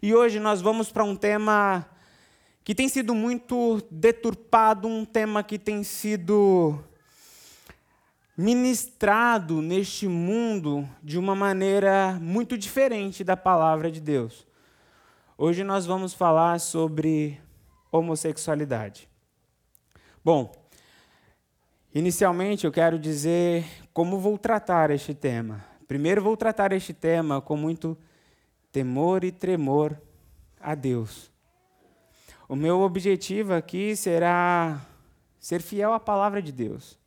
E hoje nós vamos para um tema que tem sido muito deturpado, um tema que tem sido ministrado neste mundo de uma maneira muito diferente da palavra de Deus. Hoje nós vamos falar sobre homossexualidade. Bom, inicialmente eu quero dizer como vou tratar este tema. Primeiro, vou tratar este tema com muito temor e tremor a Deus. O meu objetivo aqui será ser fiel à palavra de Deus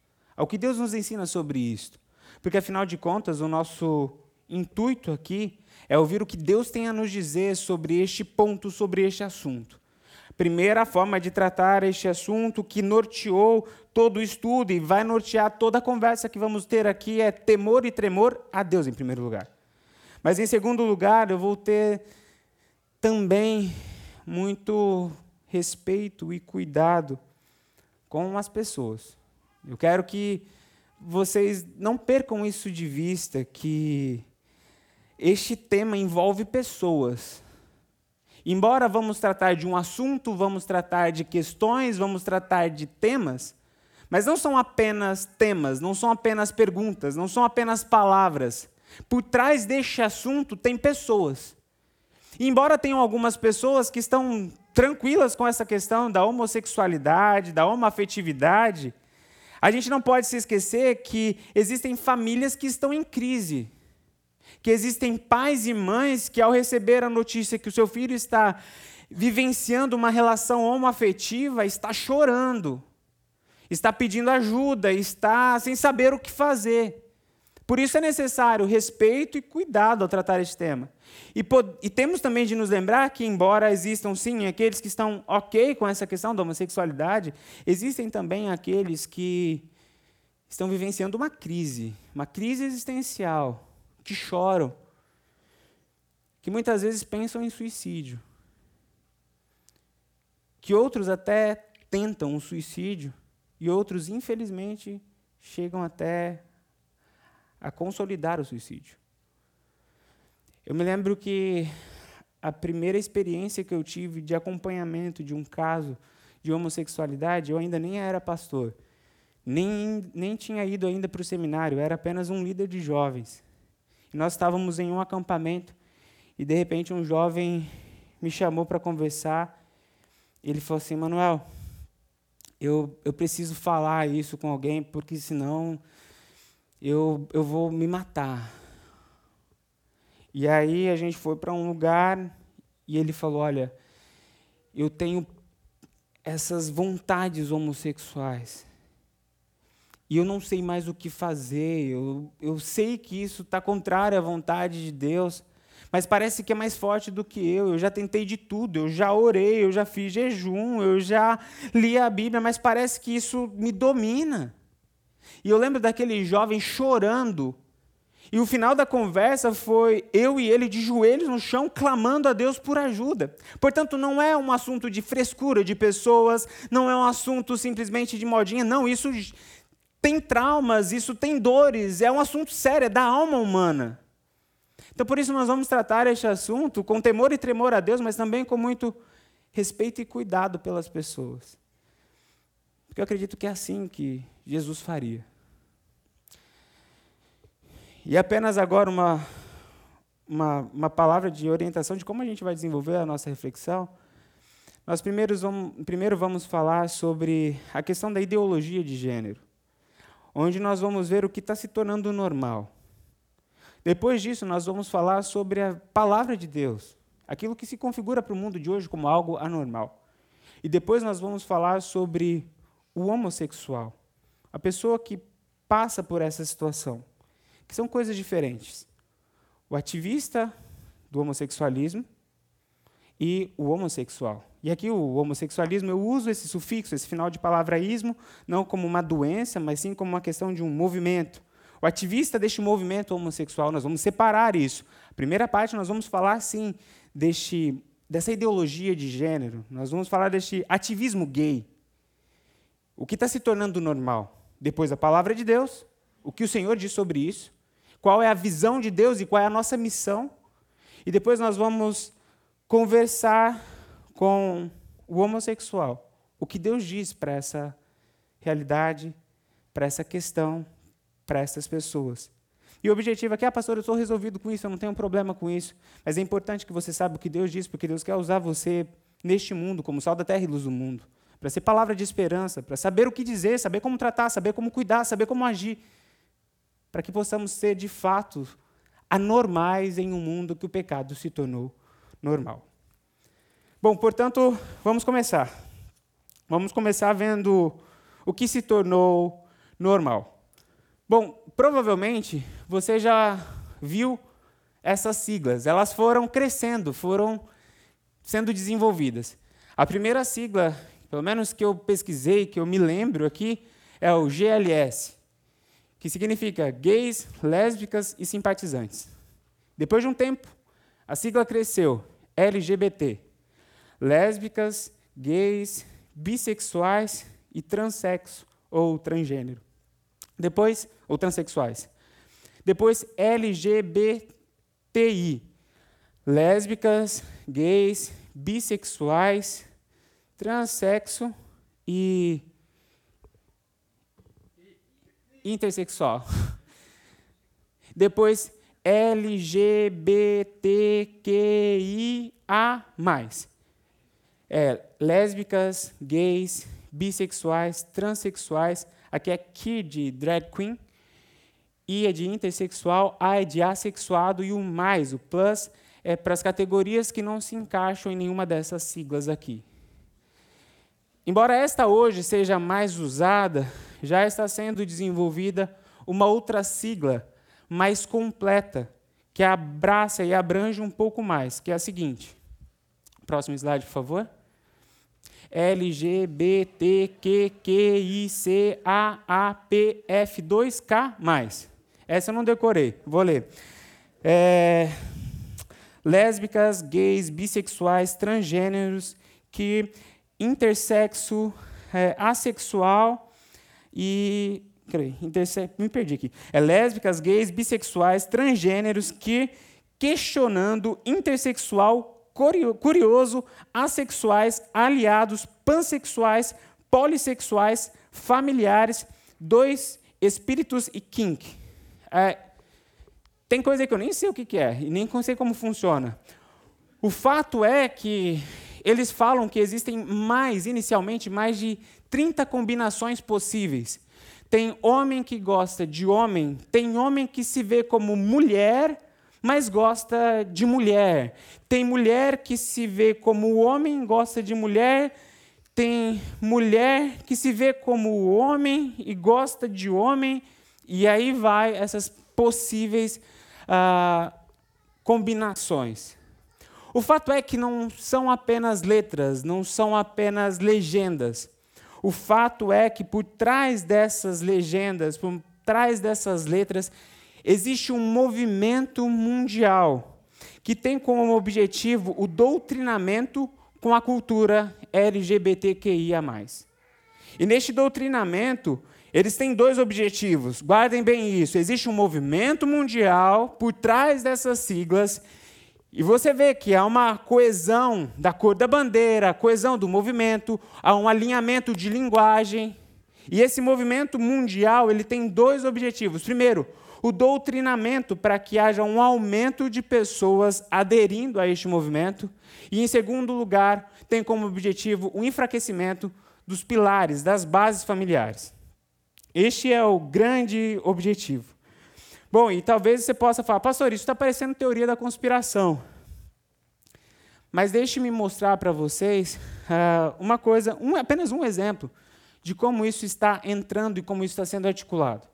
ao que Deus nos ensina sobre isto. Porque, afinal de contas, o nosso intuito aqui é ouvir o que Deus tem a nos dizer sobre este ponto, sobre este assunto. Primeira forma de tratar este assunto que norteou todo o estudo e vai nortear toda a conversa que vamos ter aqui é temor e tremor a Deus, em primeiro lugar. Mas, em segundo lugar, eu vou ter também muito respeito e cuidado com as pessoas. Eu quero que vocês não percam isso de vista, que este tema envolve pessoas. Embora vamos tratar de um assunto, vamos tratar de questões, vamos tratar de temas, mas não são apenas temas, não são apenas perguntas, não são apenas palavras. Por trás deste assunto tem pessoas. E embora tenham algumas pessoas que estão tranquilas com essa questão da homossexualidade, da homoafetividade, a gente não pode se esquecer que existem famílias que estão em crise. Que existem pais e mães que, ao receber a notícia que o seu filho está vivenciando uma relação homoafetiva, está chorando, está pedindo ajuda, está sem saber o que fazer. Por isso é necessário respeito e cuidado ao tratar este tema. E, e, temos também de nos lembrar que, embora existam sim aqueles que estão ok com essa questão da homossexualidade, existem também aqueles que estão vivenciando uma crise, uma crise existencial, que choram, que muitas vezes pensam em suicídio, que outros até tentam o suicídio e outros, infelizmente, chegam até a consolidar o suicídio. Eu me lembro que a primeira experiência que eu tive de acompanhamento de um caso de homossexualidade, eu ainda nem era pastor, nem, nem tinha ido ainda para o seminário, era apenas um líder de jovens. E nós estávamos em um acampamento e, de repente, um jovem me chamou para conversar. Ele falou assim: Manuel, eu, eu preciso falar isso com alguém, porque senão eu, eu vou me matar. E aí a gente foi para um lugar e ele falou: Olha, eu tenho essas vontades homossexuais. E eu não sei mais o que fazer. Eu, eu sei que isso está contrário à vontade de Deus. Mas parece que é mais forte do que eu. Eu já tentei de tudo. Eu já orei, eu já fiz jejum, eu já li a Bíblia, mas parece que isso me domina. E eu lembro daquele jovem chorando. E o final da conversa foi eu e ele de joelhos no chão, clamando a Deus por ajuda. Portanto, não é um assunto de frescura de pessoas, não é um assunto simplesmente de modinha, não. Isso tem traumas, isso tem dores, é um assunto sério, é da alma humana. Então, por isso, nós vamos tratar este assunto com temor e tremor a Deus, mas também com muito respeito e cuidado pelas pessoas. Porque eu acredito que é assim que Jesus faria. E apenas agora uma, uma, uma palavra de orientação de como a gente vai desenvolver a nossa reflexão. Nós primeiros vamos, primeiro vamos falar sobre a questão da ideologia de gênero, onde nós vamos ver o que está se tornando normal. Depois disso, nós vamos falar sobre a palavra de Deus, aquilo que se configura para o mundo de hoje como algo anormal. E depois nós vamos falar sobre o homossexual, a pessoa que passa por essa situação que são coisas diferentes. O ativista do homossexualismo e o homossexual. E aqui o homossexualismo, eu uso esse sufixo, esse final de palavraísmo, não como uma doença, mas sim como uma questão de um movimento. O ativista deste movimento homossexual, nós vamos separar isso. A primeira parte, nós vamos falar, sim, deste, dessa ideologia de gênero, nós vamos falar deste ativismo gay. O que está se tornando normal? Depois a palavra de Deus, o que o Senhor diz sobre isso, qual é a visão de Deus e qual é a nossa missão. E depois nós vamos conversar com o homossexual. O que Deus diz para essa realidade, para essa questão, para essas pessoas. E o objetivo aqui, ah, pastor, eu estou resolvido com isso, eu não tenho problema com isso. Mas é importante que você saiba o que Deus diz, porque Deus quer usar você neste mundo como sal da terra e luz do mundo. Para ser palavra de esperança, para saber o que dizer, saber como tratar, saber como cuidar, saber como agir. Para que possamos ser, de fato, anormais em um mundo que o pecado se tornou normal. Bom, portanto, vamos começar. Vamos começar vendo o que se tornou normal. Bom, provavelmente você já viu essas siglas. Elas foram crescendo, foram sendo desenvolvidas. A primeira sigla, pelo menos que eu pesquisei, que eu me lembro aqui, é o GLS, que significa gays, lésbicas e simpatizantes. Depois de um tempo, a sigla cresceu, LGBT, lésbicas, gays, bissexuais e transexo ou transgênero. Depois, ou transexuais. Depois, LGBTI, lésbicas, gays, bissexuais, transexo e intersexual. Depois, LGBTQIA+. É, lésbicas, gays, bissexuais, transexuais. Aqui é de drag queen. I é de intersexual, A é de assexuado e o mais, o plus, é para as categorias que não se encaixam em nenhuma dessas siglas aqui. Embora esta hoje seja mais usada, já está sendo desenvolvida uma outra sigla mais completa, que abraça e abrange um pouco mais, que é a seguinte. Próximo slide, por favor. LGBTQQICAAPF2K+. Essa eu não decorei, vou ler. É, lésbicas, gays, bissexuais, transgêneros, que intersexo, é, assexual e. Interse... me perdi aqui. É lésbicas, gays, bissexuais, transgêneros que questionando intersexual, curioso, assexuais, aliados, pansexuais, polissexuais, familiares, dois espíritos e kink. É, tem coisa que eu nem sei o que é e nem sei como funciona. O fato é que eles falam que existem mais, inicialmente, mais de 30 combinações possíveis. Tem homem que gosta de homem, tem homem que se vê como mulher, mas gosta de mulher. Tem mulher que se vê como homem, gosta de mulher. Tem mulher que se vê como homem e gosta de homem. E aí vai essas possíveis ah, combinações. O fato é que não são apenas letras, não são apenas legendas. O fato é que por trás dessas legendas, por trás dessas letras, existe um movimento mundial que tem como objetivo o doutrinamento com a cultura LGBTQIA. E neste doutrinamento, eles têm dois objetivos, guardem bem isso. Existe um movimento mundial por trás dessas siglas, e você vê que há uma coesão da cor da bandeira, coesão do movimento, há um alinhamento de linguagem. E esse movimento mundial ele tem dois objetivos. Primeiro, o doutrinamento para que haja um aumento de pessoas aderindo a este movimento. E, em segundo lugar, tem como objetivo o enfraquecimento dos pilares, das bases familiares. Este é o grande objetivo. Bom, e talvez você possa falar, pastor, isso está parecendo teoria da conspiração. Mas deixe-me mostrar para vocês uh, uma coisa, um, apenas um exemplo de como isso está entrando e como isso está sendo articulado.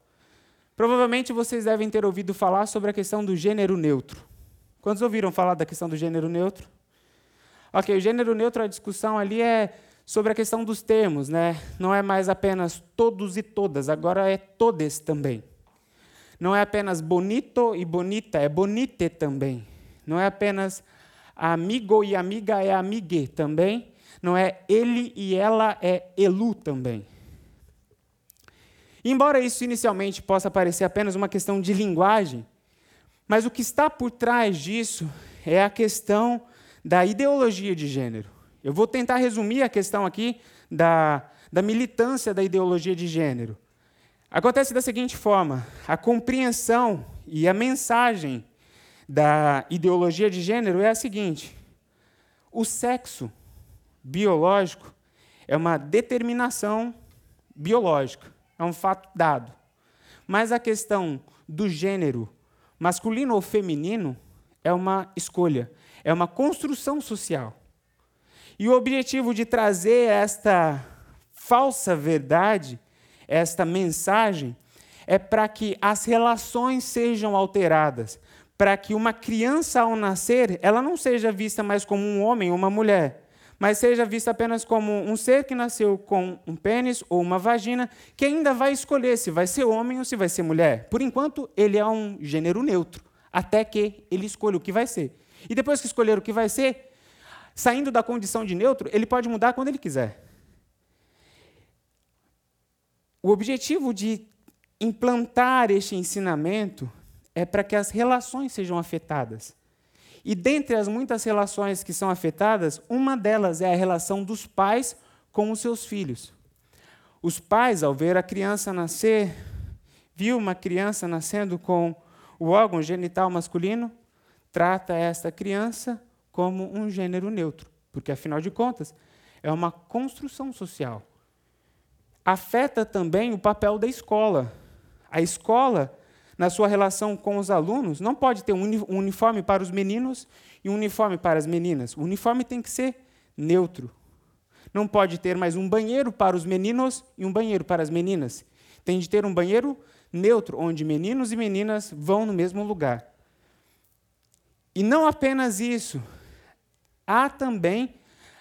Provavelmente vocês devem ter ouvido falar sobre a questão do gênero neutro. Quantos ouviram falar da questão do gênero neutro? Ok, o gênero neutro, a discussão ali é sobre a questão dos termos, né? Não é mais apenas todos e todas, agora é todes também. Não é apenas bonito e bonita, é bonite também. Não é apenas amigo e amiga, é amigue também. Não é ele e ela, é elu também. Embora isso inicialmente possa parecer apenas uma questão de linguagem, mas o que está por trás disso é a questão da ideologia de gênero. Eu vou tentar resumir a questão aqui da, da militância da ideologia de gênero. Acontece da seguinte forma: a compreensão e a mensagem da ideologia de gênero é a seguinte: o sexo biológico é uma determinação biológica, é um fato dado. Mas a questão do gênero masculino ou feminino é uma escolha, é uma construção social. E o objetivo de trazer esta falsa verdade, esta mensagem, é para que as relações sejam alteradas, para que uma criança ao nascer, ela não seja vista mais como um homem ou uma mulher, mas seja vista apenas como um ser que nasceu com um pênis ou uma vagina, que ainda vai escolher se vai ser homem ou se vai ser mulher. Por enquanto, ele é um gênero neutro, até que ele escolha o que vai ser. E depois que escolher o que vai ser, saindo da condição de neutro, ele pode mudar quando ele quiser. O objetivo de implantar este ensinamento é para que as relações sejam afetadas. E dentre as muitas relações que são afetadas, uma delas é a relação dos pais com os seus filhos. Os pais, ao ver a criança nascer, viu uma criança nascendo com o órgão genital masculino, trata esta criança como um gênero neutro, porque afinal de contas é uma construção social. Afeta também o papel da escola. A escola na sua relação com os alunos, não pode ter um uniforme para os meninos e um uniforme para as meninas. O uniforme tem que ser neutro. Não pode ter mais um banheiro para os meninos e um banheiro para as meninas. Tem de ter um banheiro neutro, onde meninos e meninas vão no mesmo lugar. E não apenas isso, há também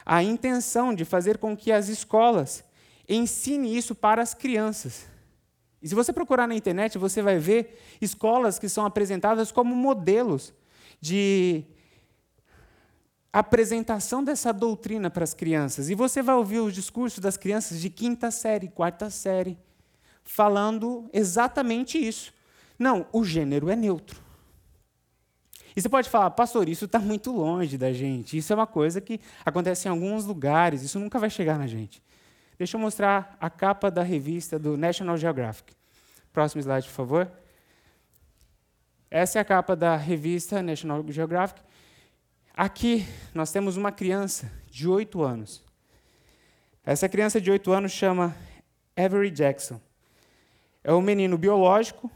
a intenção de fazer com que as escolas ensinem isso para as crianças. E se você procurar na internet, você vai ver escolas que são apresentadas como modelos de apresentação dessa doutrina para as crianças. E você vai ouvir os discursos das crianças de quinta série, quarta série, falando exatamente isso. Não, o gênero é neutro. E você pode falar, pastor, isso está muito longe da gente. Isso é uma coisa que acontece em alguns lugares, isso nunca vai chegar na gente. Deixa eu mostrar a capa da revista do National Geographic. Próximo slide, por favor. Essa é a capa da revista National Geographic. Aqui nós temos uma criança de 8 anos. Essa criança de 8 anos chama Avery Jackson. É um menino biológico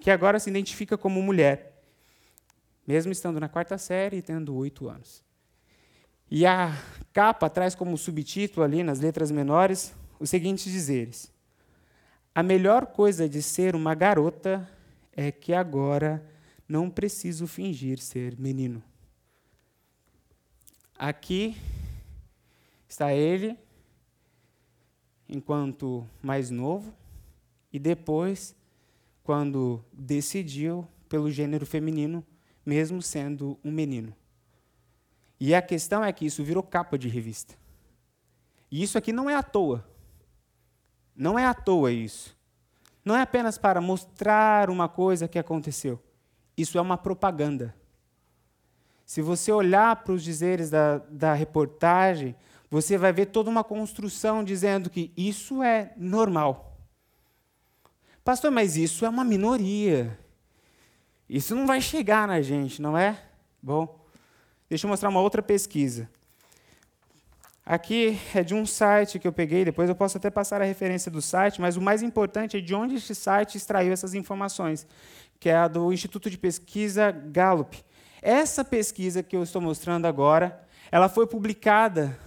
que agora se identifica como mulher, mesmo estando na quarta série e tendo 8 anos. E a capa traz como subtítulo ali, nas letras menores, os seguintes dizeres: A melhor coisa de ser uma garota é que agora não preciso fingir ser menino. Aqui está ele, enquanto mais novo, e depois, quando decidiu pelo gênero feminino, mesmo sendo um menino. E a questão é que isso virou capa de revista. E isso aqui não é à toa. Não é à toa isso. Não é apenas para mostrar uma coisa que aconteceu. Isso é uma propaganda. Se você olhar para os dizeres da, da reportagem, você vai ver toda uma construção dizendo que isso é normal. Pastor, mas isso é uma minoria. Isso não vai chegar na gente, não é? Bom, Deixa eu mostrar uma outra pesquisa. Aqui é de um site que eu peguei, depois eu posso até passar a referência do site, mas o mais importante é de onde este site extraiu essas informações, que é a do Instituto de Pesquisa Gallup. Essa pesquisa que eu estou mostrando agora, ela foi publicada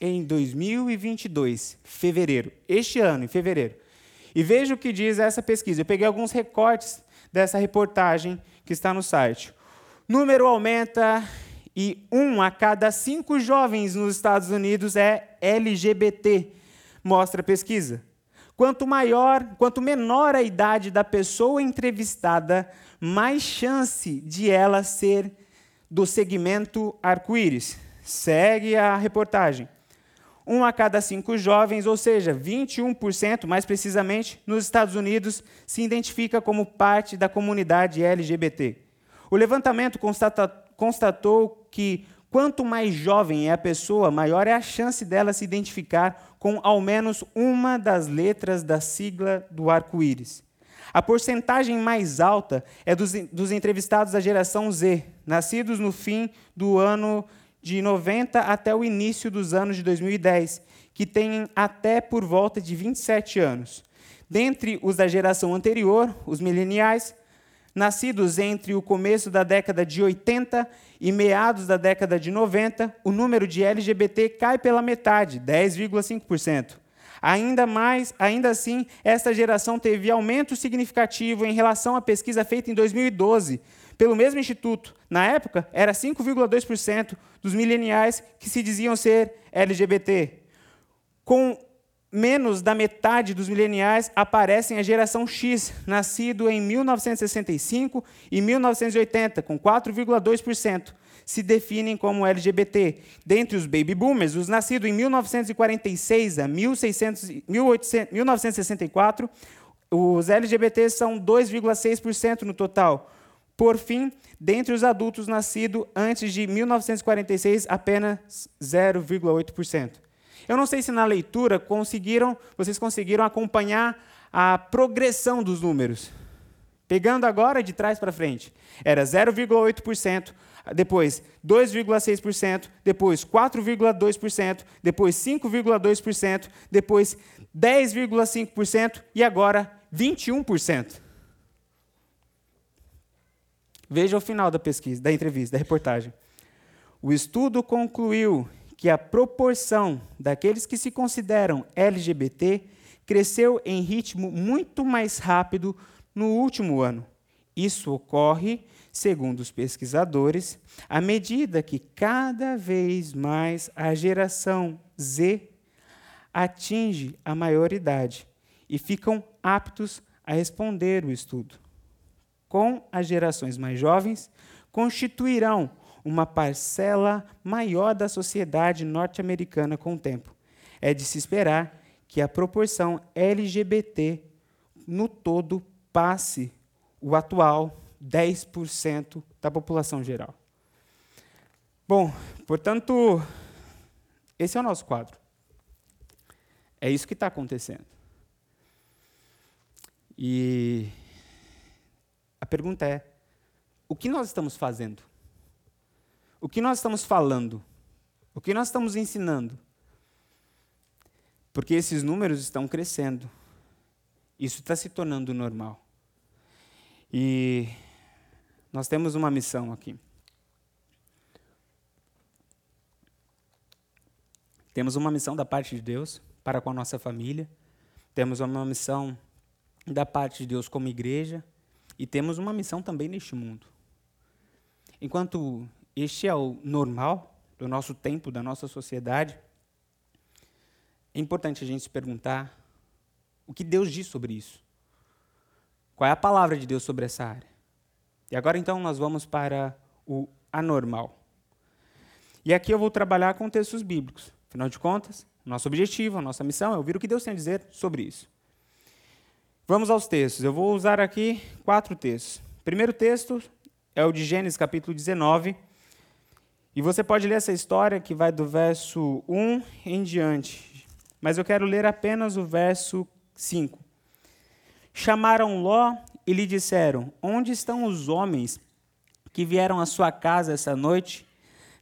em 2022, fevereiro, este ano, em fevereiro. E veja o que diz essa pesquisa. Eu peguei alguns recortes dessa reportagem que está no site. Número aumenta e um a cada cinco jovens nos Estados Unidos é LGBT, mostra a pesquisa. Quanto maior, quanto menor a idade da pessoa entrevistada, mais chance de ela ser do segmento arco-íris. Segue a reportagem. Um a cada cinco jovens, ou seja, 21%, mais precisamente, nos Estados Unidos, se identifica como parte da comunidade LGBT. O levantamento constata, constatou que Quanto mais jovem é a pessoa, maior é a chance dela se identificar com ao menos uma das letras da sigla do arco-íris. A porcentagem mais alta é dos, dos entrevistados da geração Z, nascidos no fim do ano de 90 até o início dos anos de 2010, que têm até por volta de 27 anos. Dentre os da geração anterior, os mileniais, nascidos entre o começo da década de 80 e meados da década de 90, o número de LGBT cai pela metade, 10,5%. Ainda mais, ainda assim, esta geração teve aumento significativo em relação à pesquisa feita em 2012 pelo mesmo instituto. Na época, era 5,2% dos mileniais que se diziam ser LGBT. Com menos da metade dos mileniais aparecem a geração X, nascido em 1965 e 1980, com 4,2% se definem como LGBT. Dentre os baby boomers, os nascidos em 1946 a 1600, 1800, 1964, os LGBTs são 2,6% no total. Por fim, dentre os adultos nascidos antes de 1946, apenas 0,8%. Eu não sei se na leitura conseguiram, vocês conseguiram acompanhar a progressão dos números. Pegando agora de trás para frente, era 0,8%, depois 2,6%, depois 4,2%, depois 5,2%, depois 10,5% e agora 21%. Veja o final da pesquisa, da entrevista, da reportagem. O estudo concluiu que a proporção daqueles que se consideram LGBT cresceu em ritmo muito mais rápido no último ano. Isso ocorre, segundo os pesquisadores, à medida que cada vez mais a geração Z atinge a maioridade e ficam aptos a responder o estudo. Com as gerações mais jovens, constituirão uma parcela maior da sociedade norte-americana com o tempo. É de se esperar que a proporção LGBT no todo passe o atual 10% da população geral. Bom, portanto, esse é o nosso quadro. É isso que está acontecendo. E a pergunta é: o que nós estamos fazendo? O que nós estamos falando? O que nós estamos ensinando? Porque esses números estão crescendo. Isso está se tornando normal. E nós temos uma missão aqui. Temos uma missão da parte de Deus para com a nossa família. Temos uma missão da parte de Deus como igreja. E temos uma missão também neste mundo. Enquanto este é o normal do nosso tempo, da nossa sociedade. É importante a gente se perguntar o que Deus diz sobre isso. Qual é a palavra de Deus sobre essa área? E agora então nós vamos para o anormal. E aqui eu vou trabalhar com textos bíblicos. Afinal de contas, nosso objetivo, nossa missão é ouvir o que Deus tem a dizer sobre isso. Vamos aos textos. Eu vou usar aqui quatro textos. O primeiro texto é o de Gênesis capítulo 19, e você pode ler essa história que vai do verso 1 em diante, mas eu quero ler apenas o verso 5. Chamaram Ló e lhe disseram: Onde estão os homens que vieram à sua casa essa noite?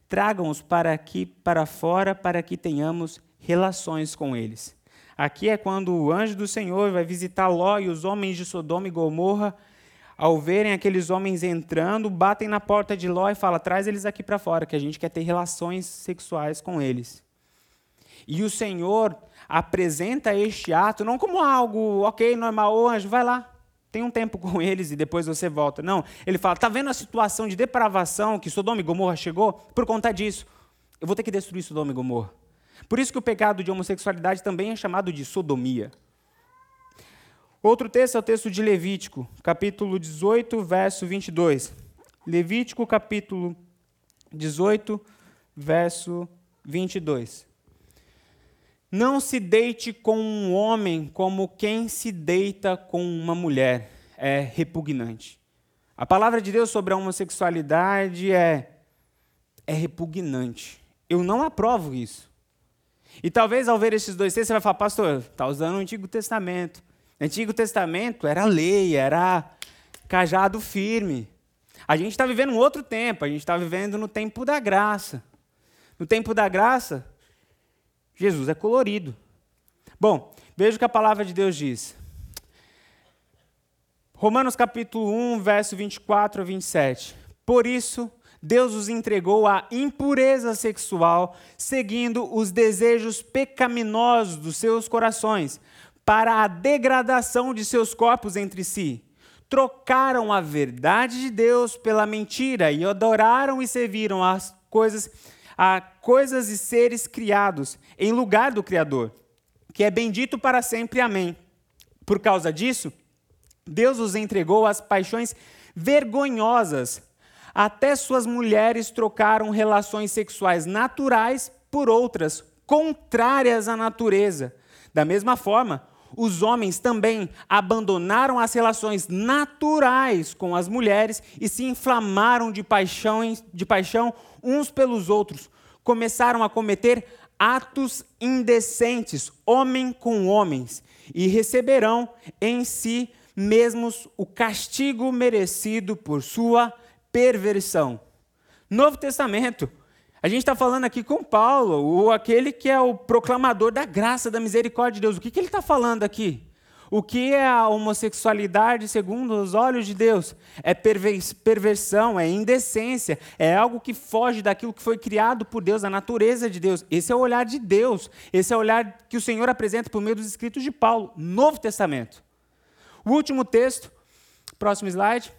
Tragam-os para aqui, para fora, para que tenhamos relações com eles. Aqui é quando o anjo do Senhor vai visitar Ló e os homens de Sodoma e Gomorra ao verem aqueles homens entrando, batem na porta de Ló e falam: traz eles aqui para fora, que a gente quer ter relações sexuais com eles. E o Senhor apresenta este ato não como algo, ok, normal, ô anjo, vai lá, tem um tempo com eles e depois você volta. Não, ele fala: está vendo a situação de depravação que Sodoma e Gomorra chegou? Por conta disso, eu vou ter que destruir Sodoma e Gomorra. Por isso que o pecado de homossexualidade também é chamado de sodomia. Outro texto é o texto de Levítico, capítulo 18, verso 22. Levítico, capítulo 18, verso 22. Não se deite com um homem como quem se deita com uma mulher. É repugnante. A palavra de Deus sobre a homossexualidade é é repugnante. Eu não aprovo isso. E talvez ao ver esses dois textos você vai falar, pastor, está usando o Antigo Testamento. Antigo Testamento era lei, era cajado firme. A gente está vivendo um outro tempo, a gente está vivendo no tempo da graça. No tempo da graça, Jesus é colorido. Bom, veja o que a palavra de Deus diz. Romanos capítulo 1, verso 24 a 27. Por isso, Deus os entregou à impureza sexual, seguindo os desejos pecaminosos dos seus corações, para a degradação de seus corpos entre si. Trocaram a verdade de Deus pela mentira e adoraram e serviram as coisas a coisas e seres criados em lugar do Criador, que é bendito para sempre. Amém. Por causa disso, Deus os entregou às paixões vergonhosas. Até suas mulheres trocaram relações sexuais naturais por outras contrárias à natureza. Da mesma forma, os homens também abandonaram as relações naturais com as mulheres e se inflamaram de paixão, de paixão uns pelos outros. Começaram a cometer atos indecentes, homem com homens, e receberão em si mesmos o castigo merecido por sua perversão. Novo Testamento. A gente está falando aqui com Paulo, o, aquele que é o proclamador da graça, da misericórdia de Deus. O que, que ele está falando aqui? O que é a homossexualidade segundo os olhos de Deus? É perversão, é indecência, é algo que foge daquilo que foi criado por Deus, a natureza de Deus. Esse é o olhar de Deus, esse é o olhar que o Senhor apresenta por meio dos escritos de Paulo, Novo Testamento. O último texto, próximo slide.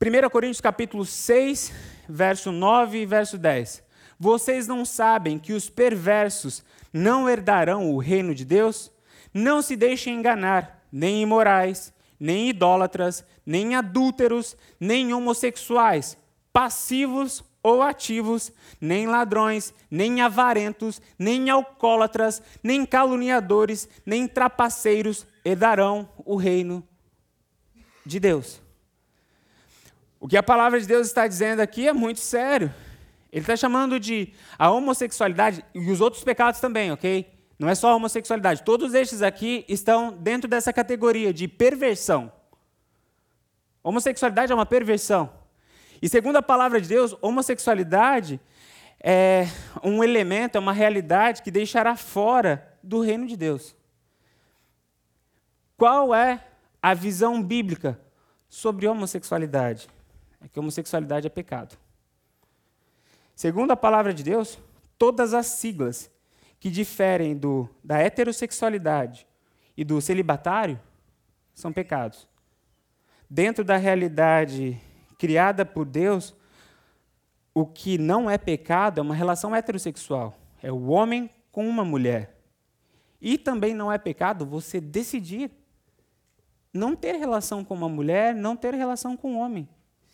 1 Coríntios capítulo 6, verso 9 e verso 10. Vocês não sabem que os perversos não herdarão o reino de Deus? Não se deixem enganar, nem imorais, nem idólatras, nem adúlteros, nem homossexuais, passivos ou ativos, nem ladrões, nem avarentos, nem alcoólatras, nem caluniadores, nem trapaceiros herdarão o reino de Deus. O que a palavra de Deus está dizendo aqui é muito sério. Ele está chamando de a homossexualidade e os outros pecados também, ok? Não é só a homossexualidade. Todos estes aqui estão dentro dessa categoria de perversão. Homossexualidade é uma perversão. E segundo a palavra de Deus, homossexualidade é um elemento, é uma realidade que deixará fora do reino de Deus. Qual é a visão bíblica sobre homossexualidade? É que homossexualidade é pecado. Segundo a palavra de Deus, todas as siglas que diferem do, da heterossexualidade e do celibatário são pecados. Dentro da realidade criada por Deus, o que não é pecado é uma relação heterossexual. É o homem com uma mulher. E também não é pecado você decidir não ter relação com uma mulher, não ter relação com um homem.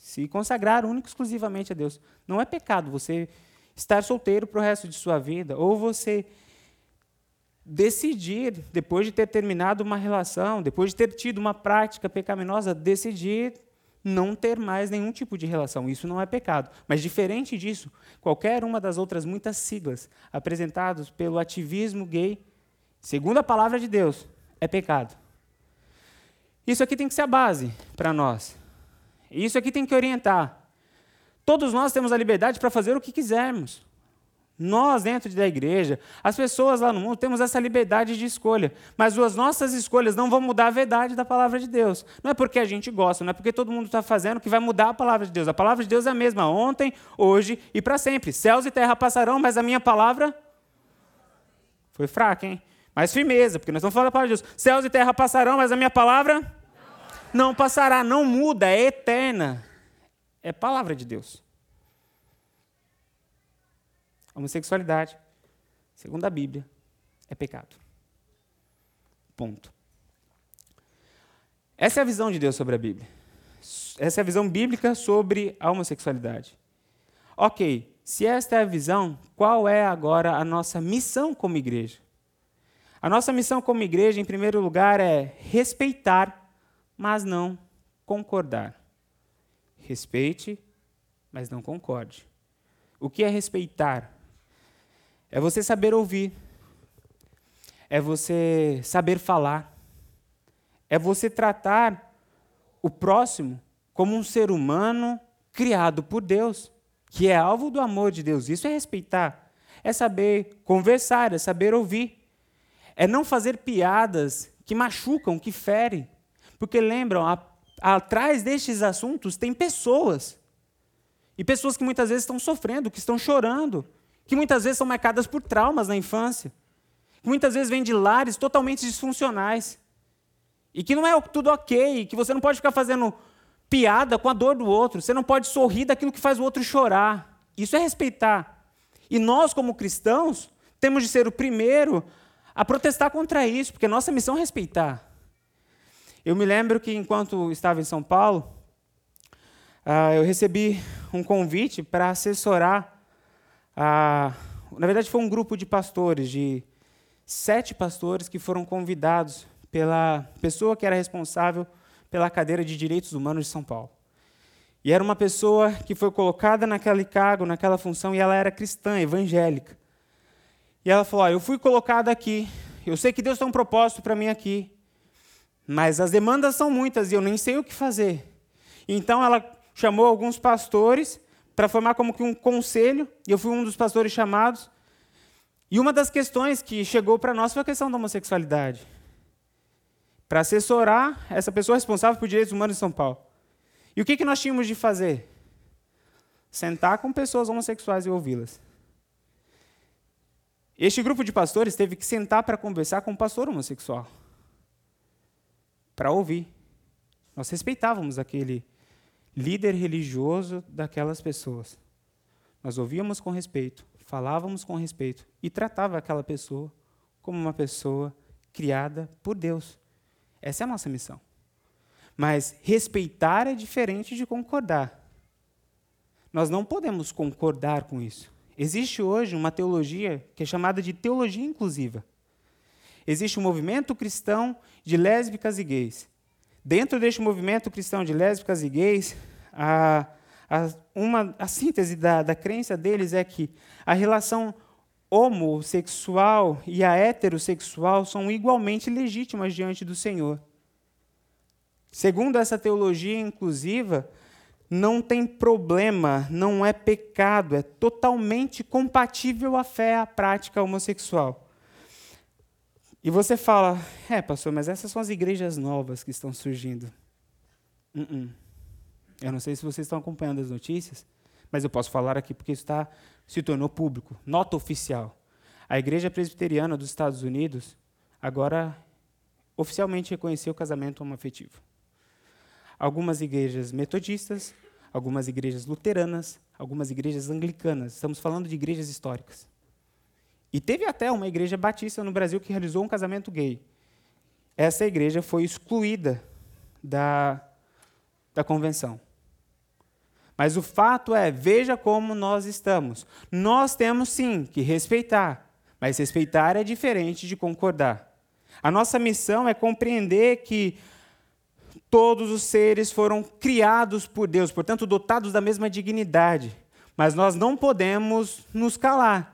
Se consagrar único exclusivamente a Deus. Não é pecado você estar solteiro para o resto de sua vida, ou você decidir, depois de ter terminado uma relação, depois de ter tido uma prática pecaminosa, decidir não ter mais nenhum tipo de relação. Isso não é pecado. Mas, diferente disso, qualquer uma das outras muitas siglas apresentadas pelo ativismo gay, segundo a palavra de Deus, é pecado. Isso aqui tem que ser a base para nós. Isso aqui tem que orientar. Todos nós temos a liberdade para fazer o que quisermos. Nós, dentro da igreja, as pessoas lá no mundo, temos essa liberdade de escolha. Mas as nossas escolhas não vão mudar a verdade da palavra de Deus. Não é porque a gente gosta, não é porque todo mundo está fazendo que vai mudar a palavra de Deus. A palavra de Deus é a mesma ontem, hoje e para sempre. Céus e terra passarão, mas a minha palavra. Foi fraca, hein? Mais firmeza, porque nós estamos falando da palavra de Deus. Céus e terra passarão, mas a minha palavra. Não passará, não muda, é eterna. É palavra de Deus. Homossexualidade, segundo a Bíblia, é pecado. Ponto. Essa é a visão de Deus sobre a Bíblia. Essa é a visão bíblica sobre a homossexualidade. Ok, se esta é a visão, qual é agora a nossa missão como igreja? A nossa missão como igreja, em primeiro lugar, é respeitar, mas não concordar. Respeite, mas não concorde. O que é respeitar? É você saber ouvir. É você saber falar. É você tratar o próximo como um ser humano criado por Deus, que é alvo do amor de Deus. Isso é respeitar. É saber conversar, é saber ouvir. É não fazer piadas que machucam, que ferem. Porque lembram, a, atrás destes assuntos tem pessoas. E pessoas que muitas vezes estão sofrendo, que estão chorando, que muitas vezes são marcadas por traumas na infância, que muitas vezes vêm de lares totalmente disfuncionais. E que não é tudo ok, que você não pode ficar fazendo piada com a dor do outro, você não pode sorrir daquilo que faz o outro chorar. Isso é respeitar. E nós, como cristãos, temos de ser o primeiro a protestar contra isso, porque nossa missão é respeitar. Eu me lembro que enquanto estava em São Paulo, uh, eu recebi um convite para assessorar. Uh, na verdade, foi um grupo de pastores, de sete pastores que foram convidados pela pessoa que era responsável pela cadeira de Direitos Humanos de São Paulo. E era uma pessoa que foi colocada naquele cargo, naquela função, e ela era cristã, evangélica. E ela falou: ah, Eu fui colocada aqui, eu sei que Deus tem um propósito para mim aqui, mas as demandas são muitas e eu nem sei o que fazer. Então ela chamou alguns pastores para formar como que um conselho, e eu fui um dos pastores chamados. E uma das questões que chegou para nós foi a questão da homossexualidade. Para assessorar essa pessoa responsável por direitos humanos em São Paulo. E o que, que nós tínhamos de fazer? Sentar com pessoas homossexuais e ouvi-las. Este grupo de pastores teve que sentar para conversar com um pastor homossexual, para ouvir. Nós respeitávamos aquele líder religioso daquelas pessoas. Nós ouvíamos com respeito, falávamos com respeito e tratava aquela pessoa como uma pessoa criada por Deus. Essa é a nossa missão. Mas respeitar é diferente de concordar. Nós não podemos concordar com isso. Existe hoje uma teologia que é chamada de teologia inclusiva. Existe um movimento cristão de lésbicas e gays. Dentro deste movimento cristão de lésbicas e gays, a, a, uma, a síntese da, da crença deles é que a relação homossexual e a heterossexual são igualmente legítimas diante do Senhor. Segundo essa teologia inclusiva, não tem problema, não é pecado, é totalmente compatível à fé, à prática homossexual. E você fala, é, pastor, mas essas são as igrejas novas que estão surgindo. Uh -uh. Eu não sei se vocês estão acompanhando as notícias, mas eu posso falar aqui porque isso tá, se tornou público, nota oficial. A Igreja Presbiteriana dos Estados Unidos agora oficialmente reconheceu o casamento homoafetivo algumas igrejas metodistas, algumas igrejas luteranas, algumas igrejas anglicanas. Estamos falando de igrejas históricas. E teve até uma igreja batista no Brasil que realizou um casamento gay. Essa igreja foi excluída da, da convenção. Mas o fato é, veja como nós estamos. Nós temos sim que respeitar, mas respeitar é diferente de concordar. A nossa missão é compreender que Todos os seres foram criados por Deus, portanto, dotados da mesma dignidade. Mas nós não podemos nos calar.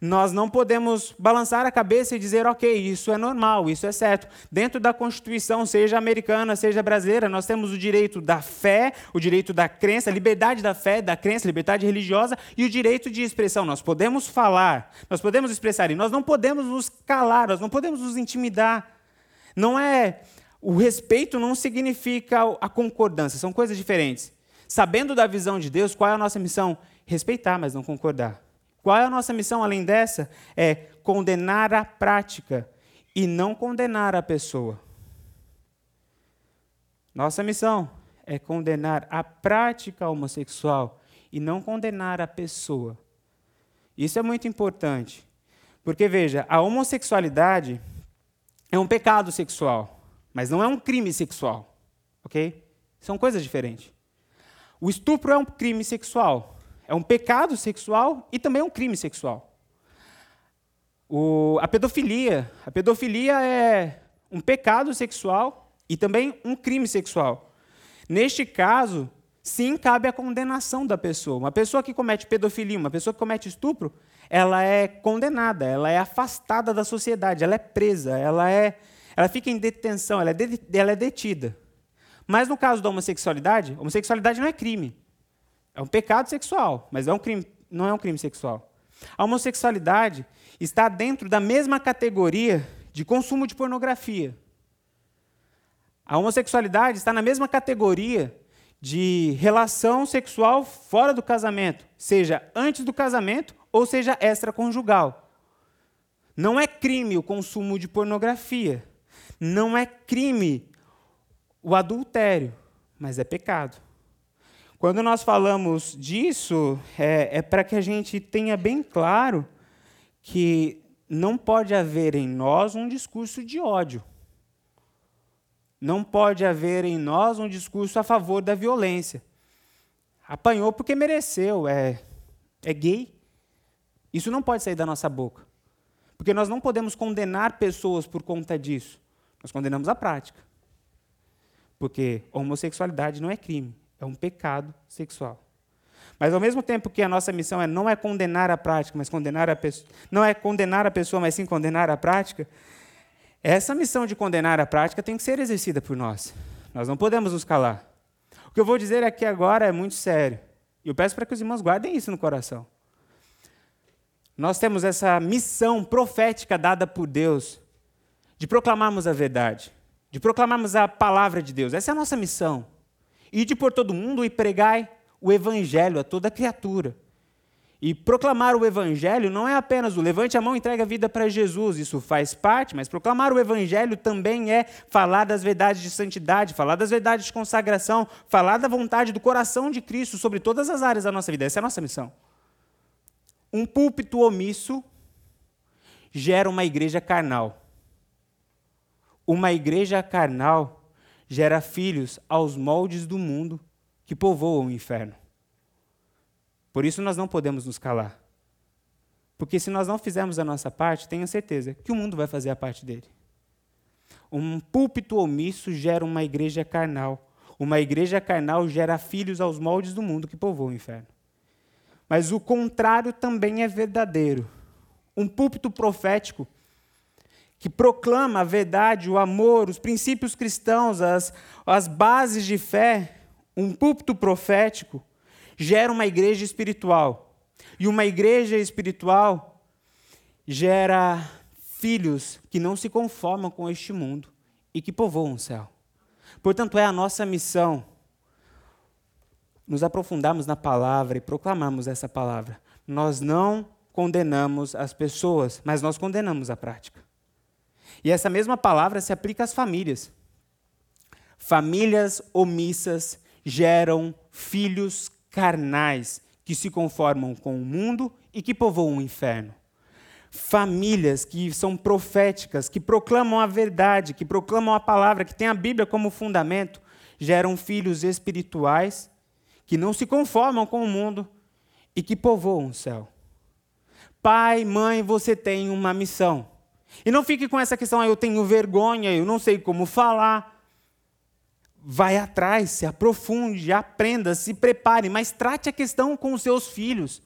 Nós não podemos balançar a cabeça e dizer, ok, isso é normal, isso é certo. Dentro da Constituição, seja americana, seja brasileira, nós temos o direito da fé, o direito da crença, liberdade da fé, da crença, liberdade religiosa e o direito de expressão. Nós podemos falar, nós podemos expressar, e nós não podemos nos calar, nós não podemos nos intimidar. Não é o respeito não significa a concordância, são coisas diferentes. Sabendo da visão de Deus, qual é a nossa missão? Respeitar, mas não concordar. Qual é a nossa missão além dessa? É condenar a prática e não condenar a pessoa. Nossa missão é condenar a prática homossexual e não condenar a pessoa. Isso é muito importante. Porque, veja, a homossexualidade é um pecado sexual. Mas não é um crime sexual, ok? São coisas diferentes. O estupro é um crime sexual, é um pecado sexual e também é um crime sexual. O, a pedofilia, a pedofilia é um pecado sexual e também um crime sexual. Neste caso, sim cabe a condenação da pessoa. Uma pessoa que comete pedofilia, uma pessoa que comete estupro, ela é condenada, ela é afastada da sociedade, ela é presa, ela é, ela fica em detenção, ela é, de, ela é detida. Mas no caso da homossexualidade, homossexualidade não é crime. É um pecado sexual, mas é um crime, não é um crime sexual. A homossexualidade está dentro da mesma categoria de consumo de pornografia. A homossexualidade está na mesma categoria de relação sexual fora do casamento, seja antes do casamento ou seja extraconjugal. Não é crime o consumo de pornografia. Não é crime o adultério, mas é pecado. Quando nós falamos disso, é, é para que a gente tenha bem claro que não pode haver em nós um discurso de ódio. Não pode haver em nós um discurso a favor da violência. Apanhou porque mereceu, é, é gay. Isso não pode sair da nossa boca. Porque nós não podemos condenar pessoas por conta disso. Nós condenamos a prática. Porque homossexualidade não é crime, é um pecado sexual. Mas ao mesmo tempo que a nossa missão é não é condenar a prática, mas condenar a pessoa, não é condenar a pessoa, mas sim condenar a prática, essa missão de condenar a prática tem que ser exercida por nós. Nós não podemos nos calar. O que eu vou dizer aqui agora é muito sério. E eu peço para que os irmãos guardem isso no coração. Nós temos essa missão profética dada por Deus de proclamarmos a verdade, de proclamarmos a palavra de Deus. Essa é a nossa missão. E de por todo mundo e pregai o evangelho a toda criatura. E proclamar o Evangelho não é apenas o levante a mão e entregue a vida para Jesus, isso faz parte, mas proclamar o Evangelho também é falar das verdades de santidade, falar das verdades de consagração, falar da vontade do coração de Cristo sobre todas as áreas da nossa vida. Essa é a nossa missão. Um púlpito omisso gera uma igreja carnal. Uma igreja carnal gera filhos aos moldes do mundo que povoam o inferno. Por isso nós não podemos nos calar. Porque se nós não fizermos a nossa parte, tenha certeza que o mundo vai fazer a parte dele. Um púlpito omisso gera uma igreja carnal. Uma igreja carnal gera filhos aos moldes do mundo que povoa o inferno. Mas o contrário também é verdadeiro. Um púlpito profético que proclama a verdade, o amor, os princípios cristãos, as, as bases de fé, um púlpito profético gera uma igreja espiritual. E uma igreja espiritual gera filhos que não se conformam com este mundo e que povoam o céu. Portanto, é a nossa missão nos aprofundarmos na palavra e proclamarmos essa palavra. Nós não condenamos as pessoas, mas nós condenamos a prática. E essa mesma palavra se aplica às famílias. Famílias omissas geram filhos carnais que se conformam com o mundo e que povoam o inferno. Famílias que são proféticas, que proclamam a verdade, que proclamam a palavra, que têm a Bíblia como fundamento, geram filhos espirituais que não se conformam com o mundo e que povoam o céu. Pai, mãe, você tem uma missão. E não fique com essa questão, ah, eu tenho vergonha, eu não sei como falar vai atrás, se aprofunde, aprenda, se prepare, mas trate a questão com os seus filhos.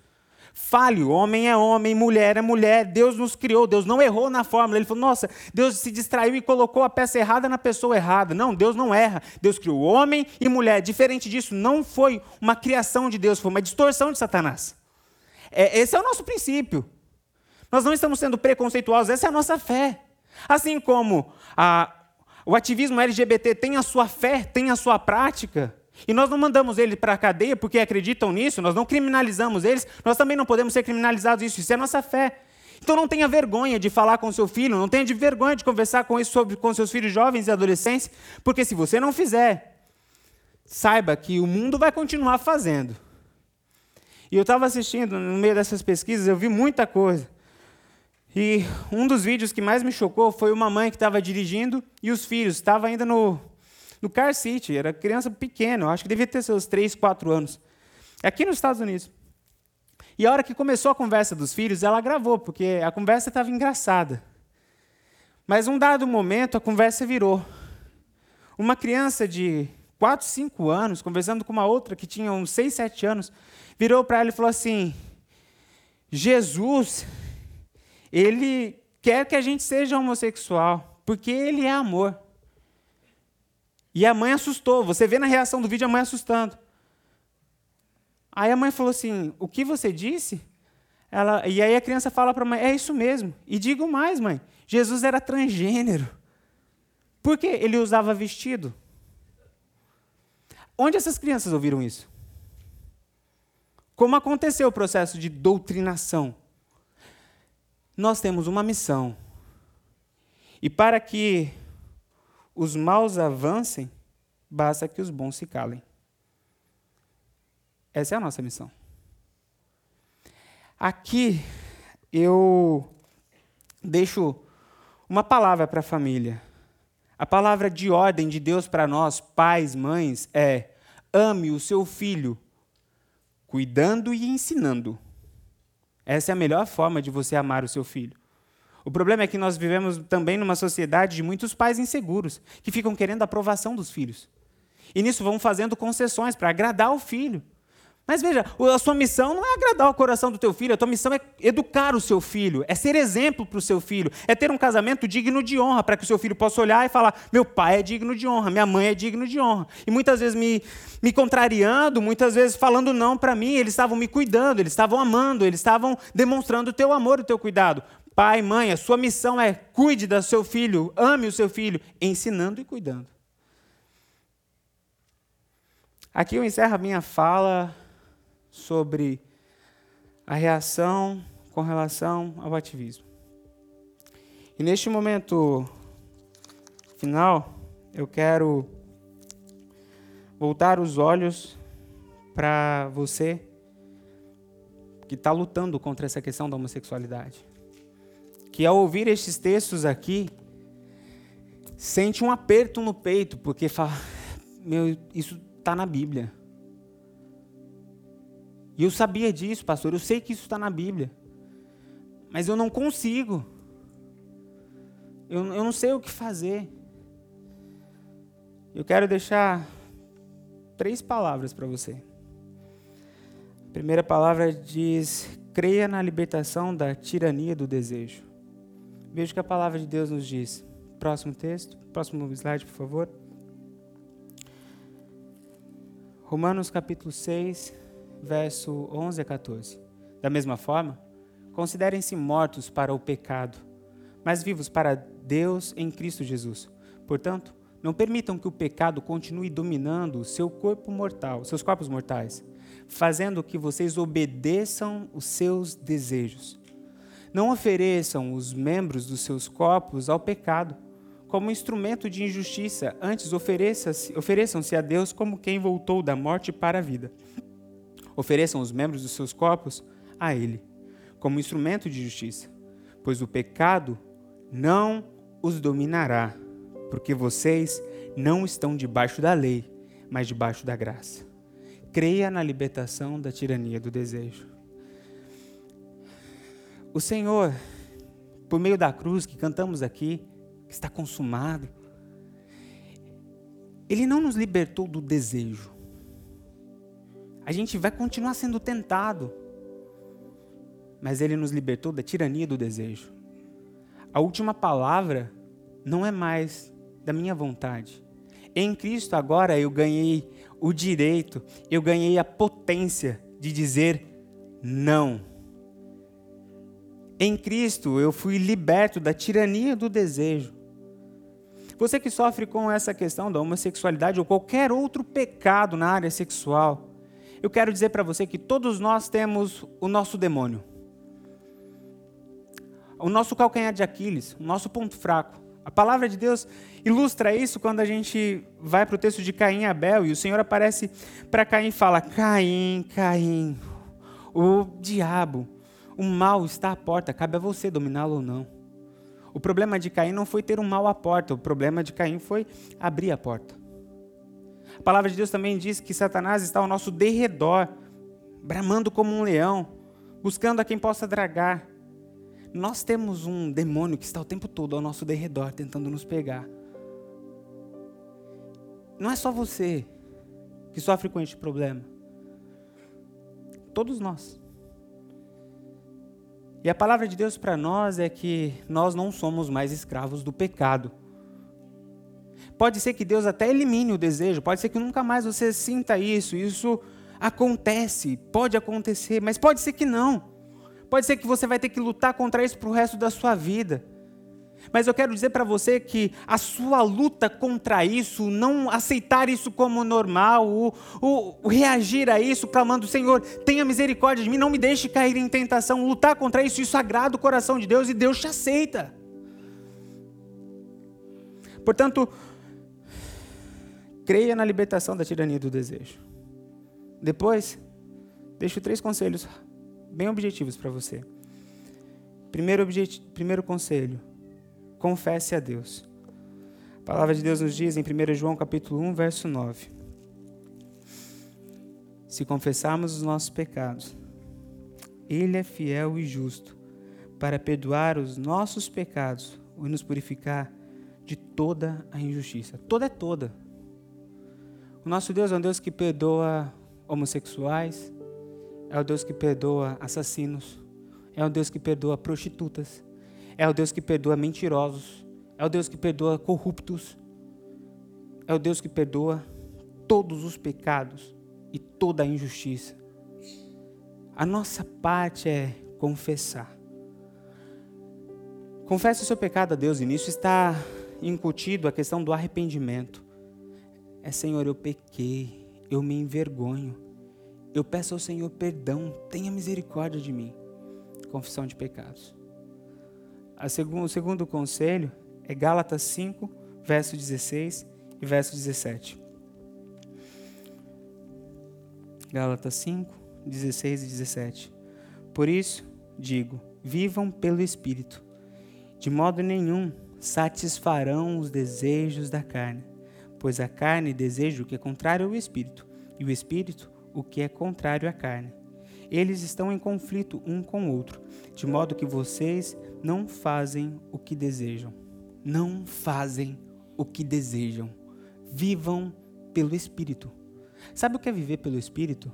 Fale, homem é homem, mulher é mulher. Deus nos criou, Deus não errou na fórmula. Ele falou: nossa, Deus se distraiu e colocou a peça errada na pessoa errada. Não, Deus não erra. Deus criou homem e mulher. Diferente disso, não foi uma criação de Deus, foi uma distorção de Satanás. É, esse é o nosso princípio. Nós não estamos sendo preconceituosos, essa é a nossa fé. Assim como a, o ativismo LGBT tem a sua fé, tem a sua prática. E nós não mandamos eles para a cadeia porque acreditam nisso, nós não criminalizamos eles, nós também não podemos ser criminalizados isso, isso é nossa fé. Então não tenha vergonha de falar com seu filho, não tenha de vergonha de conversar com isso sobre, com seus filhos jovens e adolescentes, porque se você não fizer, saiba que o mundo vai continuar fazendo. E eu estava assistindo, no meio dessas pesquisas, eu vi muita coisa. E um dos vídeos que mais me chocou foi uma mãe que estava dirigindo e os filhos estavam ainda no, no car seat, era criança pequena, acho que devia ter seus 3, 4 anos. Aqui nos Estados Unidos. E a hora que começou a conversa dos filhos, ela gravou, porque a conversa estava engraçada. Mas um dado momento a conversa virou. Uma criança de 4, 5 anos, conversando com uma outra que tinha uns 6, 7 anos, virou para ela e falou assim: Jesus, ele quer que a gente seja homossexual, porque ele é amor. E a mãe assustou. Você vê na reação do vídeo a mãe assustando. Aí a mãe falou assim: O que você disse? Ela, e aí a criança fala para a mãe: É isso mesmo. E digo mais, mãe: Jesus era transgênero. Por quê? Ele usava vestido. Onde essas crianças ouviram isso? Como aconteceu o processo de doutrinação? Nós temos uma missão. E para que os maus avancem, basta que os bons se calem. Essa é a nossa missão. Aqui eu deixo uma palavra para a família. A palavra de ordem de Deus para nós, pais, mães, é: ame o seu filho, cuidando e ensinando. Essa é a melhor forma de você amar o seu filho. O problema é que nós vivemos também numa sociedade de muitos pais inseguros, que ficam querendo a aprovação dos filhos. E nisso vão fazendo concessões para agradar o filho. Mas veja, a sua missão não é agradar o coração do teu filho, a tua missão é educar o seu filho, é ser exemplo para o seu filho, é ter um casamento digno de honra, para que o seu filho possa olhar e falar: meu pai é digno de honra, minha mãe é digno de honra. E muitas vezes me, me contrariando, muitas vezes falando não para mim, eles estavam me cuidando, eles estavam amando, eles estavam demonstrando o teu amor, o teu cuidado. Pai, mãe, a sua missão é cuide do seu filho, ame o seu filho, ensinando e cuidando. Aqui eu encerro a minha fala sobre a reação com relação ao ativismo. E neste momento final, eu quero voltar os olhos para você que está lutando contra essa questão da homossexualidade. Que ao ouvir estes textos aqui, sente um aperto no peito, porque fala: meu, isso está na Bíblia. E eu sabia disso, pastor. Eu sei que isso está na Bíblia. Mas eu não consigo. Eu, eu não sei o que fazer. Eu quero deixar três palavras para você. A primeira palavra diz: creia na libertação da tirania do desejo. Veja o que a palavra de Deus nos diz. Próximo texto, próximo slide, por favor. Romanos capítulo 6, verso 11 a 14. Da mesma forma, considerem-se mortos para o pecado, mas vivos para Deus em Cristo Jesus. Portanto, não permitam que o pecado continue dominando seu corpo mortal, seus corpos mortais, fazendo que vocês obedeçam os seus desejos. Não ofereçam os membros dos seus corpos ao pecado como instrumento de injustiça, antes ofereçam-se a Deus como quem voltou da morte para a vida ofereçam os membros dos seus corpos a Ele, como instrumento de justiça, pois o pecado não os dominará, porque vocês não estão debaixo da lei, mas debaixo da graça. Creia na libertação da tirania do desejo. O Senhor, por meio da cruz que cantamos aqui, que está consumado, Ele não nos libertou do desejo, a gente vai continuar sendo tentado. Mas ele nos libertou da tirania do desejo. A última palavra não é mais da minha vontade. Em Cristo agora eu ganhei o direito, eu ganhei a potência de dizer não. Em Cristo eu fui liberto da tirania do desejo. Você que sofre com essa questão da homossexualidade ou qualquer outro pecado na área sexual, eu quero dizer para você que todos nós temos o nosso demônio. O nosso calcanhar de Aquiles, o nosso ponto fraco. A palavra de Deus ilustra isso quando a gente vai para o texto de Caim e Abel e o Senhor aparece para Caim e fala: Caim, Caim, o diabo, o mal está à porta, cabe a você dominá-lo ou não. O problema de Caim não foi ter um mal à porta, o problema de Caim foi abrir a porta. A palavra de Deus também diz que Satanás está ao nosso derredor, bramando como um leão, buscando a quem possa dragar. Nós temos um demônio que está o tempo todo ao nosso derredor, tentando nos pegar. não é só você que sofre com este problema. Todos nós. E a palavra de Deus para nós é que nós não somos mais escravos do pecado. Pode ser que Deus até elimine o desejo, pode ser que nunca mais você sinta isso, isso acontece, pode acontecer, mas pode ser que não. Pode ser que você vai ter que lutar contra isso para o resto da sua vida. Mas eu quero dizer para você que a sua luta contra isso, não aceitar isso como normal, o, o, o, reagir a isso, clamando, Senhor, tenha misericórdia de mim, não me deixe cair em tentação, lutar contra isso, isso agrada o coração de Deus e Deus te aceita. Portanto, creia na libertação da tirania do desejo. Depois, deixo três conselhos bem objetivos para você. Primeiro, primeiro conselho, confesse a Deus. A palavra de Deus nos diz em 1 João capítulo 1, verso 9. Se confessarmos os nossos pecados, Ele é fiel e justo para perdoar os nossos pecados e nos purificar de toda a injustiça. Toda é toda. O nosso Deus é um Deus que perdoa homossexuais, é o Deus que perdoa assassinos, é o Deus que perdoa prostitutas, é o Deus que perdoa mentirosos. É o Deus que perdoa corruptos. É o Deus que perdoa todos os pecados e toda a injustiça. A nossa parte é confessar. Confesse o seu pecado a Deus, e nisso está incutido a questão do arrependimento. É, Senhor, eu pequei, eu me envergonho. Eu peço ao Senhor perdão, tenha misericórdia de mim. Confissão de pecados o segundo conselho é Gálatas 5, verso 16 e verso 17. Gálatas 5, 16 e 17. Por isso, digo, vivam pelo Espírito. De modo nenhum satisfarão os desejos da carne, pois a carne deseja o que é contrário ao Espírito, e o Espírito o que é contrário à carne. Eles estão em conflito um com o outro, de modo que vocês não fazem o que desejam. Não fazem o que desejam. Vivam pelo Espírito. Sabe o que é viver pelo Espírito?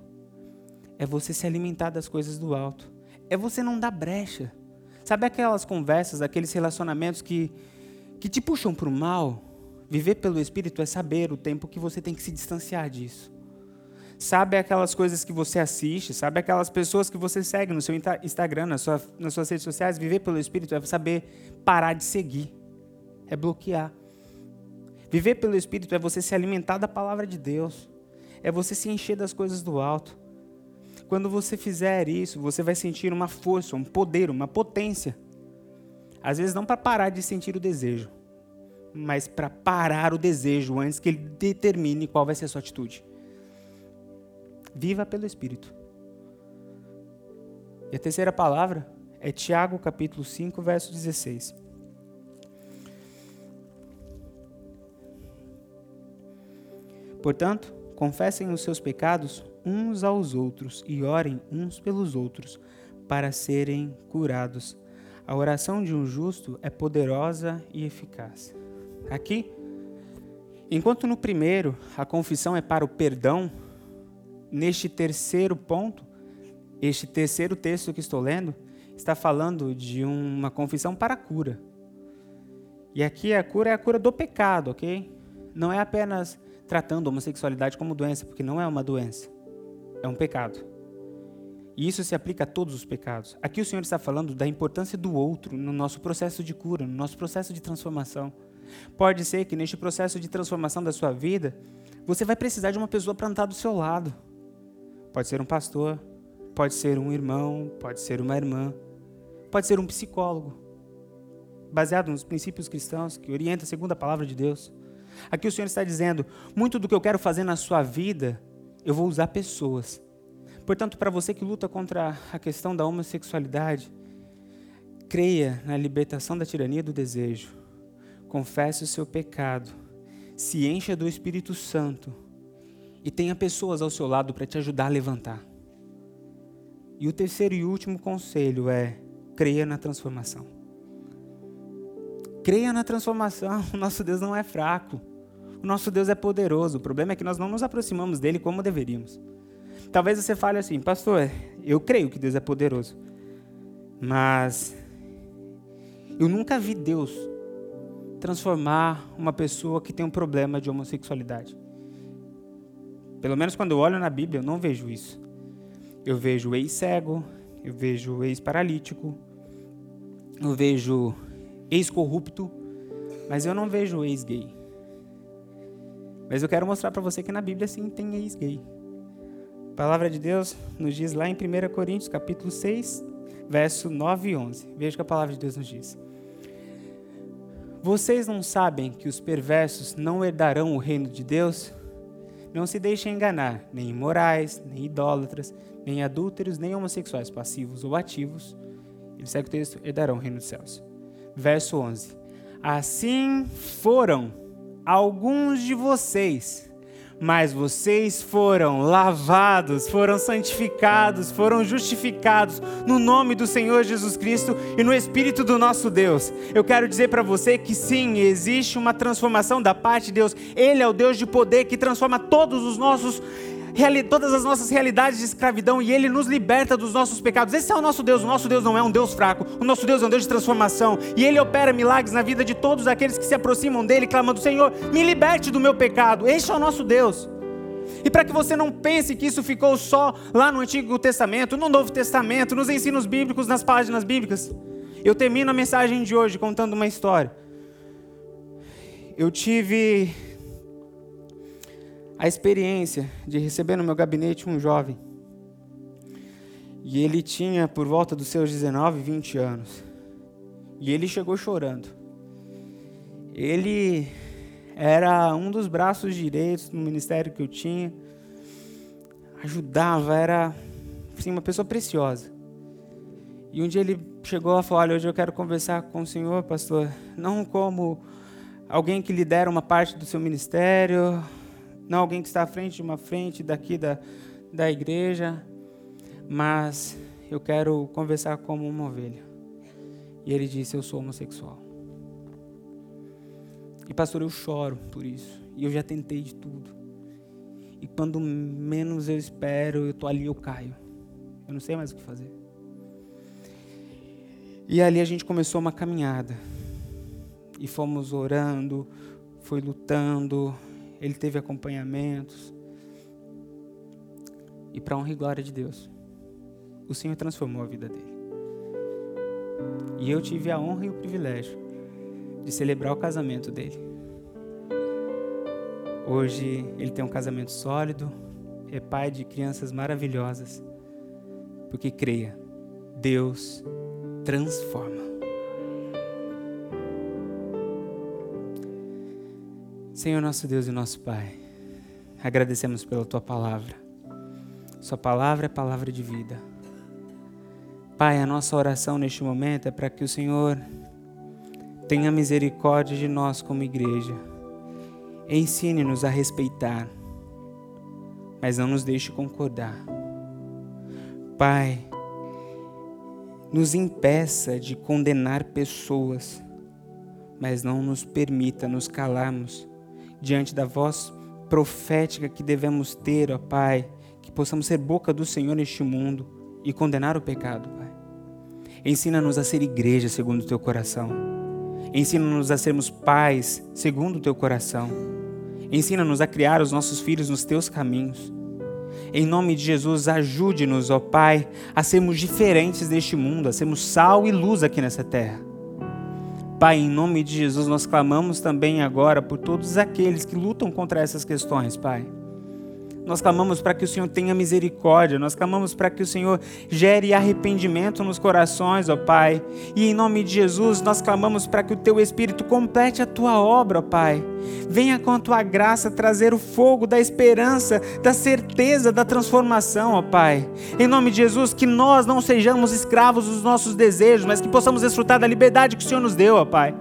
É você se alimentar das coisas do alto. É você não dar brecha. Sabe aquelas conversas, aqueles relacionamentos que, que te puxam para o mal? Viver pelo Espírito é saber o tempo que você tem que se distanciar disso sabe aquelas coisas que você assiste, sabe aquelas pessoas que você segue no seu Instagram, na sua, nas suas redes sociais. Viver pelo Espírito é saber parar de seguir, é bloquear. Viver pelo Espírito é você se alimentar da palavra de Deus, é você se encher das coisas do alto. Quando você fizer isso, você vai sentir uma força, um poder, uma potência. Às vezes não para parar de sentir o desejo, mas para parar o desejo antes que ele determine qual vai ser a sua atitude. Viva pelo Espírito. E a terceira palavra é Tiago capítulo 5, verso 16. Portanto, confessem os seus pecados uns aos outros e orem uns pelos outros para serem curados. A oração de um justo é poderosa e eficaz. Aqui, enquanto no primeiro a confissão é para o perdão, neste terceiro ponto, este terceiro texto que estou lendo, está falando de uma confissão para a cura. E aqui a cura é a cura do pecado, ok? Não é apenas tratando a homossexualidade como doença, porque não é uma doença, é um pecado. E isso se aplica a todos os pecados. Aqui o Senhor está falando da importância do outro no nosso processo de cura, no nosso processo de transformação. Pode ser que neste processo de transformação da sua vida, você vai precisar de uma pessoa para estar do seu lado. Pode ser um pastor, pode ser um irmão, pode ser uma irmã, pode ser um psicólogo, baseado nos princípios cristãos que orienta segundo a palavra de Deus. Aqui o Senhor está dizendo: muito do que eu quero fazer na sua vida, eu vou usar pessoas. Portanto, para você que luta contra a questão da homossexualidade, creia na libertação da tirania do desejo, confesse o seu pecado, se encha do Espírito Santo e tenha pessoas ao seu lado para te ajudar a levantar. E o terceiro e último conselho é: creia na transformação. Creia na transformação. O nosso Deus não é fraco. O nosso Deus é poderoso. O problema é que nós não nos aproximamos dele como deveríamos. Talvez você fale assim, pastor, eu creio que Deus é poderoso. Mas eu nunca vi Deus transformar uma pessoa que tem um problema de homossexualidade. Pelo menos quando eu olho na Bíblia, eu não vejo isso. Eu vejo ex-cego, eu vejo ex-paralítico, eu vejo ex-corrupto, mas eu não vejo ex-gay. Mas eu quero mostrar para você que na Bíblia sim tem ex-gay. A palavra de Deus nos diz lá em 1 Coríntios, capítulo 6, verso 9 e 11. Veja o que a palavra de Deus nos diz. Vocês não sabem que os perversos não herdarão o reino de Deus? Não se deixem enganar, nem imorais, nem idólatras, nem adúlteros, nem homossexuais passivos ou ativos. Ele segue o texto, herdarão o reino dos céus. Verso 11. Assim foram alguns de vocês mas vocês foram lavados, foram santificados, foram justificados no nome do Senhor Jesus Cristo e no Espírito do nosso Deus. Eu quero dizer para você que sim, existe uma transformação da parte de Deus. Ele é o Deus de poder que transforma todos os nossos todas as nossas realidades de escravidão e Ele nos liberta dos nossos pecados. Esse é o nosso Deus. O nosso Deus não é um Deus fraco. O nosso Deus é um Deus de transformação. E Ele opera milagres na vida de todos aqueles que se aproximam dEle, clamando: Senhor, me liberte do meu pecado. Este é o nosso Deus. E para que você não pense que isso ficou só lá no Antigo Testamento, no Novo Testamento, nos ensinos bíblicos, nas páginas bíblicas, eu termino a mensagem de hoje contando uma história. Eu tive a experiência de receber no meu gabinete um jovem. E ele tinha por volta dos seus 19, 20 anos. E ele chegou chorando. Ele era um dos braços direitos no ministério que eu tinha. Ajudava, era assim, uma pessoa preciosa. E um dia ele chegou e falou: Olha, hoje eu quero conversar com o senhor, pastor, não como alguém que lidera uma parte do seu ministério, não alguém que está à frente de uma frente daqui da, da igreja, mas eu quero conversar como uma ovelha. E ele disse: Eu sou homossexual. E pastor, eu choro por isso. E eu já tentei de tudo. E quando menos eu espero, eu tô ali, eu caio. Eu não sei mais o que fazer. E ali a gente começou uma caminhada. E fomos orando, foi lutando, ele teve acompanhamentos. E para honra e glória de Deus, o Senhor transformou a vida dele. E eu tive a honra e o privilégio de celebrar o casamento dele. Hoje ele tem um casamento sólido, é pai de crianças maravilhosas, porque creia, Deus transforma. Senhor nosso Deus e nosso Pai, agradecemos pela tua palavra. Sua palavra é palavra de vida. Pai, a nossa oração neste momento é para que o Senhor tenha misericórdia de nós como igreja. Ensine-nos a respeitar, mas não nos deixe concordar. Pai, nos impeça de condenar pessoas, mas não nos permita nos calarmos diante da voz profética que devemos ter, ó Pai, que possamos ser boca do Senhor neste mundo e condenar o pecado, Pai. Ensina-nos a ser igreja segundo o teu coração. Ensina-nos a sermos pais segundo o teu coração. Ensina-nos a criar os nossos filhos nos teus caminhos. Em nome de Jesus, ajude-nos, ó Pai, a sermos diferentes deste mundo, a sermos sal e luz aqui nessa terra. Pai, em nome de Jesus, nós clamamos também agora por todos aqueles que lutam contra essas questões, Pai. Nós clamamos para que o Senhor tenha misericórdia, nós clamamos para que o Senhor gere arrependimento nos corações, ó Pai. E em nome de Jesus, nós clamamos para que o Teu Espírito complete a Tua obra, ó Pai. Venha com a Tua graça trazer o fogo da esperança, da certeza da transformação, ó Pai. Em nome de Jesus, que nós não sejamos escravos dos nossos desejos, mas que possamos desfrutar da liberdade que o Senhor nos deu, ó Pai.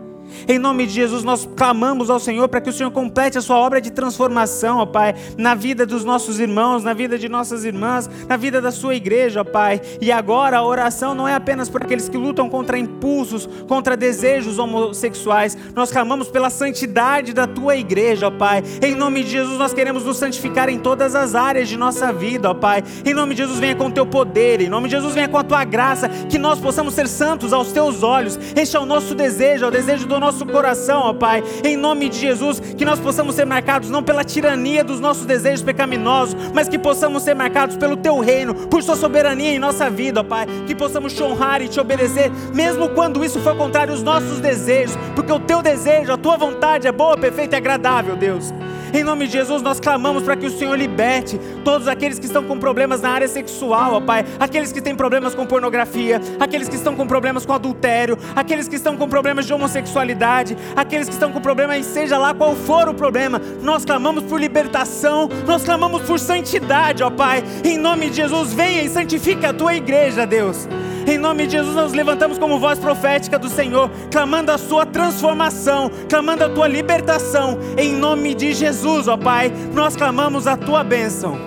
Em nome de Jesus, nós clamamos ao Senhor para que o Senhor complete a sua obra de transformação, ó Pai, na vida dos nossos irmãos, na vida de nossas irmãs, na vida da sua igreja, ó Pai. E agora a oração não é apenas por aqueles que lutam contra impulsos, contra desejos homossexuais. Nós clamamos pela santidade da tua igreja, ó Pai. Em nome de Jesus, nós queremos nos santificar em todas as áreas de nossa vida, ó Pai. Em nome de Jesus, venha com o teu poder, em nome de Jesus, venha com a tua graça, que nós possamos ser santos aos teus olhos. Este é o nosso desejo, é o desejo do nosso coração, ó Pai. Em nome de Jesus, que nós possamos ser marcados não pela tirania dos nossos desejos pecaminosos, mas que possamos ser marcados pelo teu reino, por sua soberania em nossa vida, ó Pai. Que possamos te honrar e te obedecer, mesmo quando isso for contrário aos nossos desejos, porque o teu desejo, a tua vontade é boa, perfeita e agradável, Deus. Em nome de Jesus, nós clamamos para que o Senhor liberte todos aqueles que estão com problemas na área sexual, ó Pai. Aqueles que têm problemas com pornografia, aqueles que estão com problemas com adultério, aqueles que estão com problemas de homossexualidade, aqueles que estão com problemas, seja lá qual for o problema. Nós clamamos por libertação, nós clamamos por santidade, ó Pai. Em nome de Jesus, venha e santifica a tua igreja, Deus. Em nome de Jesus, nós levantamos como voz profética do Senhor, clamando a sua transformação, clamando a tua libertação. Em nome de Jesus, ó Pai, nós clamamos a tua bênção.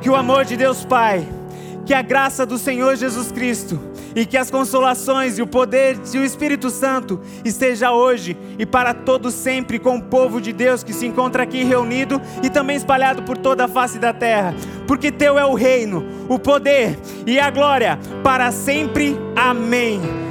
Que o amor de Deus Pai, que a graça do Senhor Jesus Cristo e que as consolações e o poder do Espírito Santo esteja hoje e para todo sempre com o povo de Deus que se encontra aqui reunido e também espalhado por toda a face da terra. Porque teu é o reino, o poder e a glória para sempre. Amém.